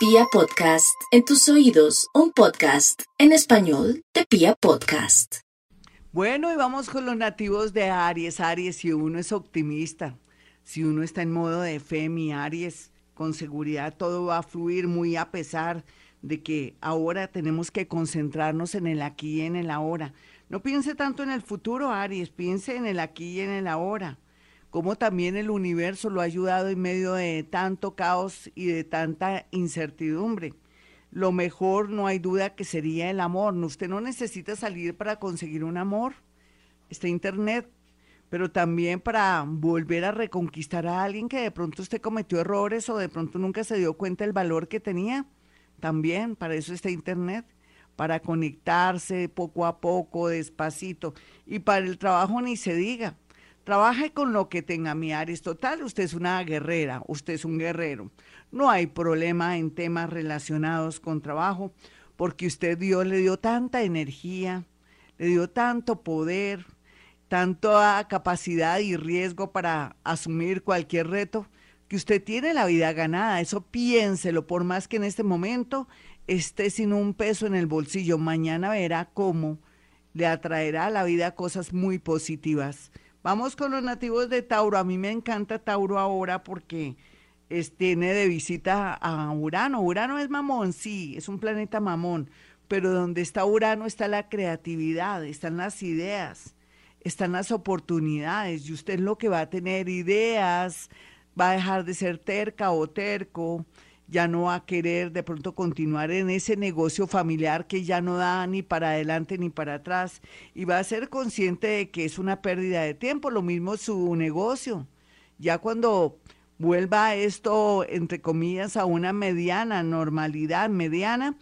Pia Podcast, en tus oídos, un podcast en español de Pia Podcast. Bueno, y vamos con los nativos de Aries. Aries, si uno es optimista, si uno está en modo de fe, mi Aries, con seguridad todo va a fluir muy a pesar de que ahora tenemos que concentrarnos en el aquí y en el ahora. No piense tanto en el futuro, Aries, piense en el aquí y en el ahora cómo también el universo lo ha ayudado en medio de tanto caos y de tanta incertidumbre. Lo mejor, no hay duda, que sería el amor. Usted no necesita salir para conseguir un amor. Está Internet, pero también para volver a reconquistar a alguien que de pronto usted cometió errores o de pronto nunca se dio cuenta del valor que tenía. También para eso está Internet, para conectarse poco a poco, despacito. Y para el trabajo ni se diga. Trabaje con lo que tenga mi Total, Usted es una guerrera, usted es un guerrero. No hay problema en temas relacionados con trabajo, porque usted Dios le dio tanta energía, le dio tanto poder, tanta capacidad y riesgo para asumir cualquier reto, que usted tiene la vida ganada. Eso piénselo, por más que en este momento esté sin un peso en el bolsillo. Mañana verá cómo le atraerá a la vida cosas muy positivas. Vamos con los nativos de Tauro. A mí me encanta Tauro ahora porque tiene de visita a Urano. Urano es mamón, sí, es un planeta mamón, pero donde está Urano está la creatividad, están las ideas, están las oportunidades y usted lo que va a tener ideas, va a dejar de ser terca o terco, ya no va a querer de pronto continuar en ese negocio familiar que ya no da ni para adelante ni para atrás y va a ser consciente de que es una pérdida de tiempo, lo mismo su negocio. Ya cuando vuelva esto, entre comillas, a una mediana normalidad, mediana,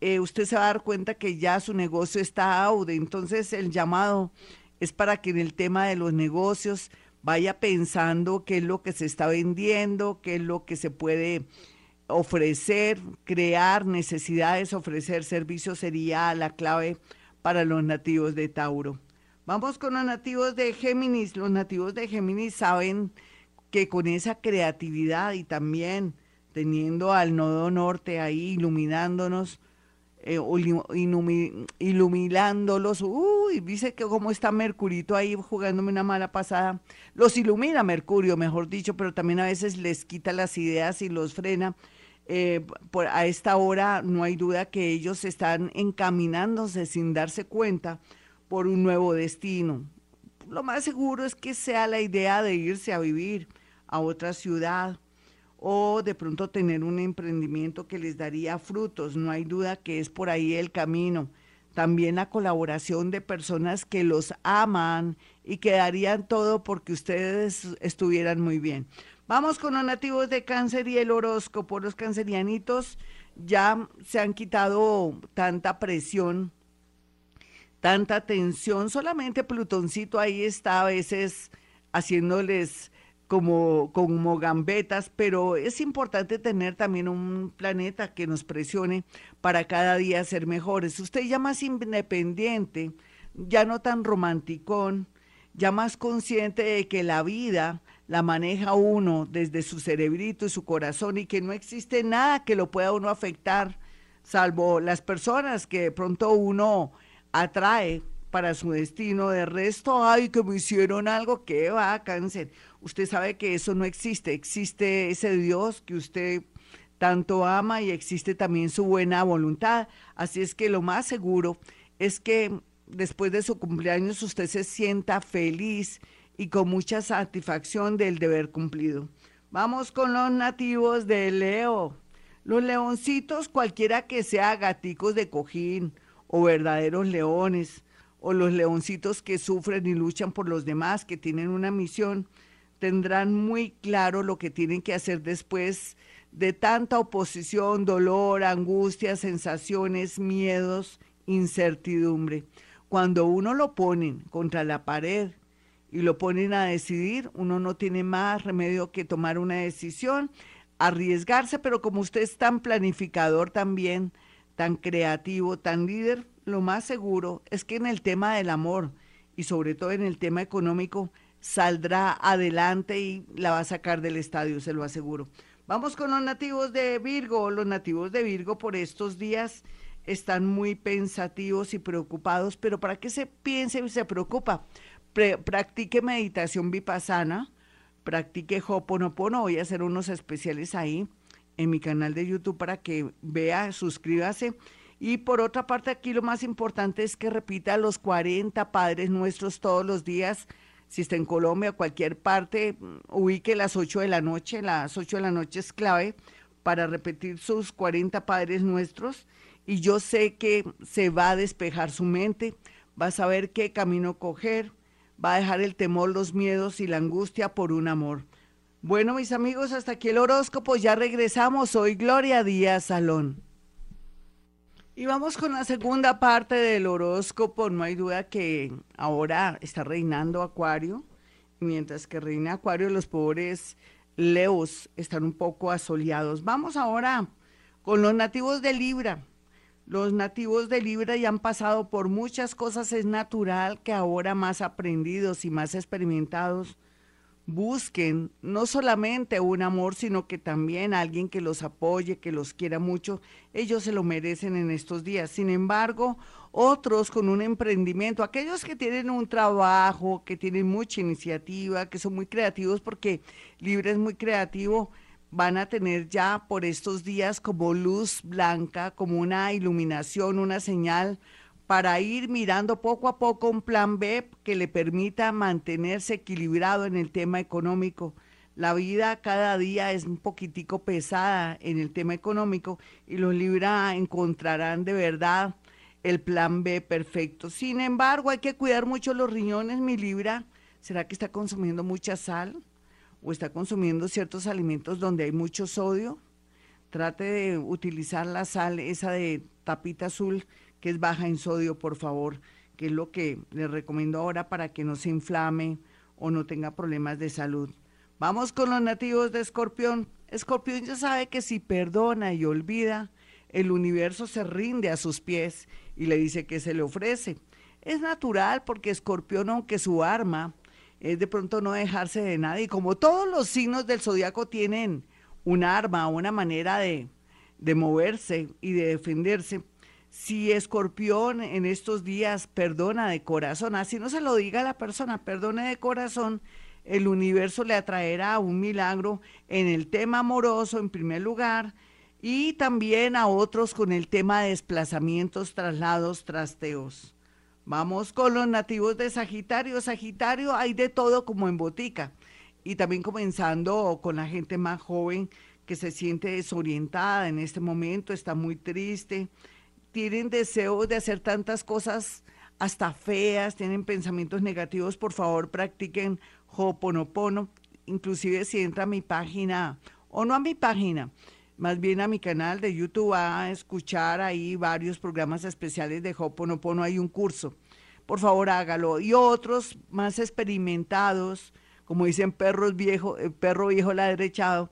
eh, usted se va a dar cuenta que ya su negocio está aude. Entonces el llamado es para que en el tema de los negocios vaya pensando qué es lo que se está vendiendo, qué es lo que se puede ofrecer, crear necesidades, ofrecer servicios sería la clave para los nativos de Tauro. Vamos con los nativos de Géminis. Los nativos de Géminis saben que con esa creatividad y también teniendo al nodo norte ahí iluminándonos, eh, iluminándolos, uy, dice que como está Mercurito ahí jugándome una mala pasada, los ilumina Mercurio, mejor dicho, pero también a veces les quita las ideas y los frena eh, a esta hora no hay duda que ellos están encaminándose sin darse cuenta por un nuevo destino. Lo más seguro es que sea la idea de irse a vivir a otra ciudad o de pronto tener un emprendimiento que les daría frutos. No hay duda que es por ahí el camino. También la colaboración de personas que los aman y que darían todo porque ustedes estuvieran muy bien. Vamos con los nativos de cáncer y el horóscopo. Los cancerianitos ya se han quitado tanta presión, tanta tensión. Solamente Plutoncito ahí está a veces haciéndoles como, como gambetas, pero es importante tener también un planeta que nos presione para cada día ser mejores. Usted ya más independiente, ya no tan romanticón, ya más consciente de que la vida la maneja uno desde su cerebrito y su corazón y que no existe nada que lo pueda uno afectar, salvo las personas que de pronto uno atrae para su destino. De resto, ay, que me hicieron algo, que va cáncer. Usted sabe que eso no existe, existe ese Dios que usted tanto ama y existe también su buena voluntad. Así es que lo más seguro es que después de su cumpleaños usted se sienta feliz y con mucha satisfacción del deber cumplido. Vamos con los nativos de Leo. Los leoncitos, cualquiera que sea gaticos de cojín o verdaderos leones, o los leoncitos que sufren y luchan por los demás, que tienen una misión, tendrán muy claro lo que tienen que hacer después de tanta oposición, dolor, angustia, sensaciones, miedos, incertidumbre. Cuando uno lo ponen contra la pared y lo ponen a decidir, uno no tiene más remedio que tomar una decisión, arriesgarse, pero como usted es tan planificador también, tan creativo, tan líder, lo más seguro es que en el tema del amor y sobre todo en el tema económico saldrá adelante y la va a sacar del estadio, se lo aseguro. Vamos con los nativos de Virgo. Los nativos de Virgo por estos días están muy pensativos y preocupados, pero para qué se piense y se preocupa, practique meditación vipassana, practique Hoponopono, voy a hacer unos especiales ahí en mi canal de YouTube para que vea, suscríbase. Y por otra parte, aquí lo más importante es que repita los 40 Padres Nuestros todos los días. Si está en Colombia, cualquier parte, ubique las 8 de la noche. Las 8 de la noche es clave para repetir sus 40 Padres Nuestros. Y yo sé que se va a despejar su mente, va a saber qué camino coger, va a dejar el temor, los miedos y la angustia por un amor. Bueno, mis amigos, hasta aquí el horóscopo. Ya regresamos. Soy Gloria Díaz Salón. Y vamos con la segunda parte del horóscopo. No hay duda que ahora está reinando Acuario. Mientras que reina Acuario, los pobres Leos están un poco asoleados. Vamos ahora con los nativos de Libra. Los nativos de Libra ya han pasado por muchas cosas. Es natural que ahora más aprendidos y más experimentados busquen no solamente un amor, sino que también alguien que los apoye, que los quiera mucho. Ellos se lo merecen en estos días. Sin embargo, otros con un emprendimiento, aquellos que tienen un trabajo, que tienen mucha iniciativa, que son muy creativos, porque Libre es muy creativo, van a tener ya por estos días como luz blanca, como una iluminación, una señal para ir mirando poco a poco un plan B que le permita mantenerse equilibrado en el tema económico. La vida cada día es un poquitico pesada en el tema económico y los Libra encontrarán de verdad el plan B perfecto. Sin embargo, hay que cuidar mucho los riñones, mi Libra. ¿Será que está consumiendo mucha sal? ¿O está consumiendo ciertos alimentos donde hay mucho sodio? Trate de utilizar la sal, esa de tapita azul, que es baja en sodio, por favor, que es lo que le recomiendo ahora para que no se inflame o no tenga problemas de salud. Vamos con los nativos de Escorpión. Escorpión ya sabe que si perdona y olvida, el universo se rinde a sus pies y le dice que se le ofrece. Es natural porque Escorpión, aunque su arma es de pronto no dejarse de nada, y como todos los signos del zodiaco tienen un arma, una manera de, de moverse y de defenderse, si Escorpión en estos días perdona de corazón, así no se lo diga a la persona, perdone de corazón, el universo le atraerá un milagro en el tema amoroso en primer lugar y también a otros con el tema de desplazamientos, traslados, trasteos. Vamos con los nativos de Sagitario. Sagitario hay de todo como en botica y también comenzando con la gente más joven que se siente desorientada en este momento, está muy triste, tienen deseo de hacer tantas cosas hasta feas, tienen pensamientos negativos, por favor practiquen Ho'oponopono. Inclusive si entra a mi página, o no a mi página, más bien a mi canal de YouTube a escuchar ahí varios programas especiales de Ho'oponopono, hay un curso. Por favor hágalo. Y otros más experimentados, como dicen perros viejo, eh, perro viejo la derechado,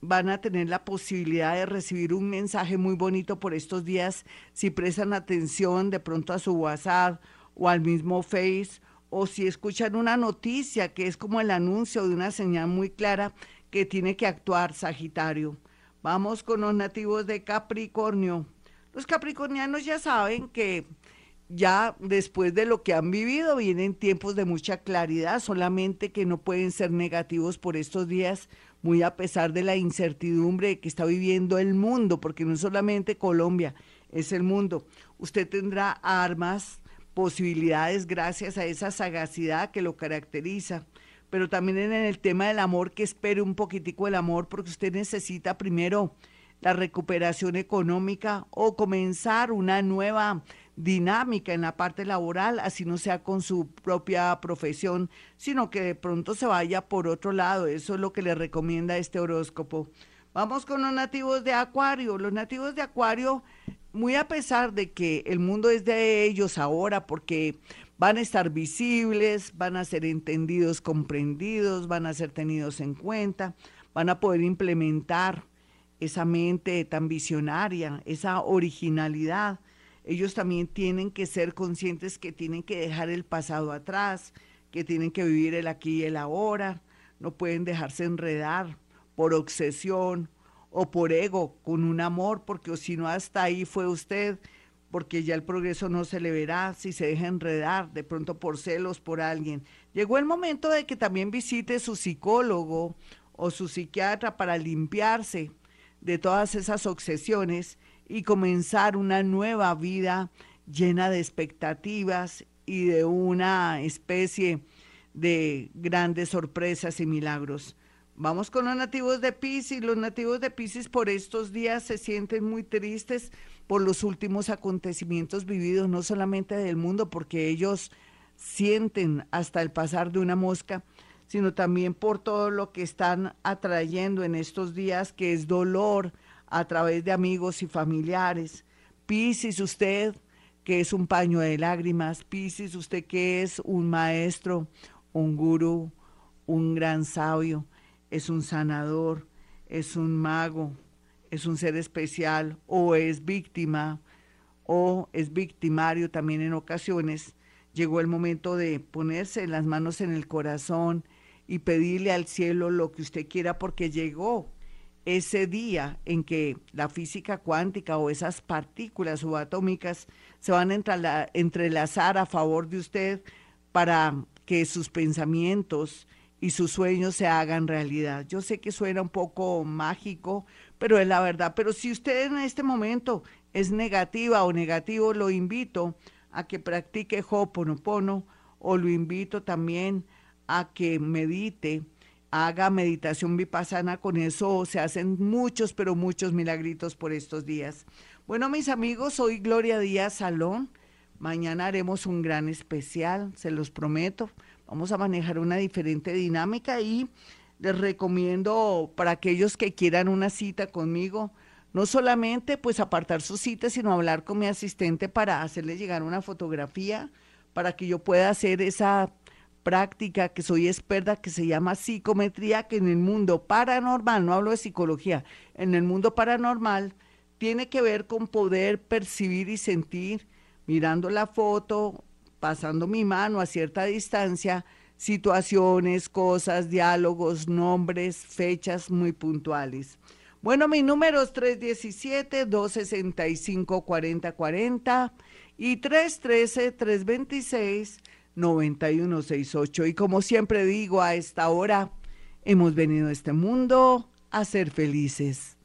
van a tener la posibilidad de recibir un mensaje muy bonito por estos días si prestan atención de pronto a su WhatsApp o al mismo Face o si escuchan una noticia que es como el anuncio de una señal muy clara que tiene que actuar Sagitario. Vamos con los nativos de Capricornio. Los capricornianos ya saben que ya después de lo que han vivido vienen tiempos de mucha claridad, solamente que no pueden ser negativos por estos días muy a pesar de la incertidumbre que está viviendo el mundo, porque no solamente Colombia, es el mundo. Usted tendrá armas, posibilidades gracias a esa sagacidad que lo caracteriza, pero también en el tema del amor, que espere un poquitico el amor, porque usted necesita primero la recuperación económica o comenzar una nueva dinámica en la parte laboral, así no sea con su propia profesión, sino que de pronto se vaya por otro lado. Eso es lo que le recomienda este horóscopo. Vamos con los nativos de Acuario. Los nativos de Acuario, muy a pesar de que el mundo es de ellos ahora, porque van a estar visibles, van a ser entendidos, comprendidos, van a ser tenidos en cuenta, van a poder implementar esa mente tan visionaria, esa originalidad. Ellos también tienen que ser conscientes que tienen que dejar el pasado atrás, que tienen que vivir el aquí y el ahora, no pueden dejarse enredar por obsesión o por ego, con un amor, porque si no hasta ahí fue usted, porque ya el progreso no se le verá si se deja enredar, de pronto por celos por alguien. Llegó el momento de que también visite su psicólogo o su psiquiatra para limpiarse de todas esas obsesiones y comenzar una nueva vida llena de expectativas y de una especie de grandes sorpresas y milagros. Vamos con los nativos de Pisces. Los nativos de Pisces por estos días se sienten muy tristes por los últimos acontecimientos vividos, no solamente del mundo, porque ellos sienten hasta el pasar de una mosca, sino también por todo lo que están atrayendo en estos días, que es dolor a través de amigos y familiares. Piscis, usted que es un paño de lágrimas, Piscis, usted que es un maestro, un gurú, un gran sabio, es un sanador, es un mago, es un ser especial o es víctima o es victimario también en ocasiones, llegó el momento de ponerse las manos en el corazón y pedirle al cielo lo que usted quiera porque llegó ese día en que la física cuántica o esas partículas subatómicas se van a entrelazar a favor de usted para que sus pensamientos y sus sueños se hagan realidad. Yo sé que suena un poco mágico, pero es la verdad. Pero si usted en este momento es negativa o negativo, lo invito a que practique Ho'oponopono o lo invito también a que medite, haga meditación vipassana, con eso se hacen muchos, pero muchos milagritos por estos días. Bueno, mis amigos, soy Gloria Díaz Salón. Mañana haremos un gran especial, se los prometo. Vamos a manejar una diferente dinámica y les recomiendo para aquellos que quieran una cita conmigo, no solamente pues apartar su cita, sino hablar con mi asistente para hacerle llegar una fotografía para que yo pueda hacer esa práctica que soy experta que se llama psicometría, que en el mundo paranormal, no hablo de psicología, en el mundo paranormal tiene que ver con poder percibir y sentir, mirando la foto, pasando mi mano a cierta distancia, situaciones, cosas, diálogos, nombres, fechas muy puntuales. Bueno, mi número es 317-265-4040 y 313-326. 9168. Y como siempre digo, a esta hora hemos venido a este mundo a ser felices.